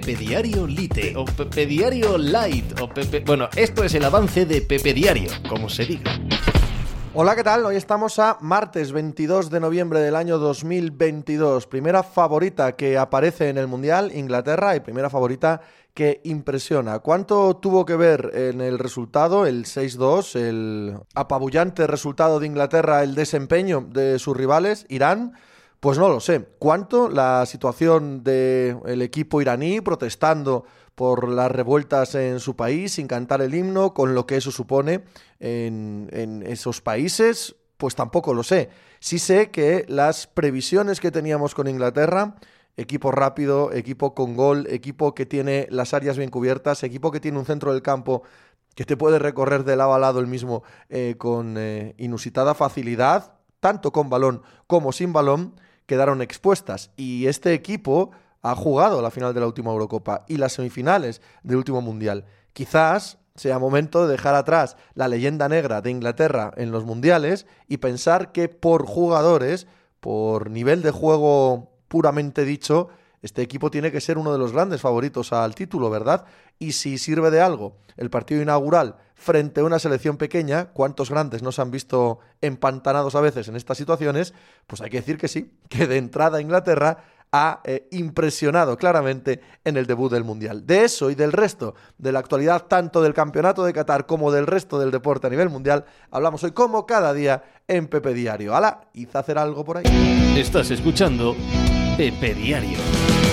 Pepe Diario Lite o Pepe Diario Light o Pepe... Bueno, esto es el avance de Pepe Diario, como se diga. Hola, ¿qué tal? Hoy estamos a martes 22 de noviembre del año 2022. Primera favorita que aparece en el Mundial, Inglaterra, y primera favorita que impresiona. ¿Cuánto tuvo que ver en el resultado, el 6-2, el apabullante resultado de Inglaterra, el desempeño de sus rivales, Irán? Pues no lo sé. ¿Cuánto la situación del equipo iraní protestando por las revueltas en su país, sin cantar el himno, con lo que eso supone en, en esos países? Pues tampoco lo sé. Sí sé que las previsiones que teníamos con Inglaterra equipo rápido, equipo con gol, equipo que tiene las áreas bien cubiertas, equipo que tiene un centro del campo que te puede recorrer de lado a lado el mismo eh, con eh, inusitada facilidad, tanto con balón como sin balón, quedaron expuestas. Y este equipo ha jugado la final de la última Eurocopa y las semifinales del último Mundial. Quizás sea momento de dejar atrás la leyenda negra de Inglaterra en los mundiales y pensar que por jugadores, por nivel de juego puramente dicho, este equipo tiene que ser uno de los grandes favoritos al título, ¿verdad? Y si sirve de algo el partido inaugural frente a una selección pequeña, ¿cuántos grandes nos han visto empantanados a veces en estas situaciones? Pues hay que decir que sí, que de entrada Inglaterra ha eh, impresionado claramente en el debut del Mundial. De eso y del resto de la actualidad, tanto del Campeonato de Qatar como del resto del deporte a nivel mundial, hablamos hoy como cada día en Pepe Diario. ¡Hala! Hice hacer algo por ahí. Estás escuchando Pepe Diario.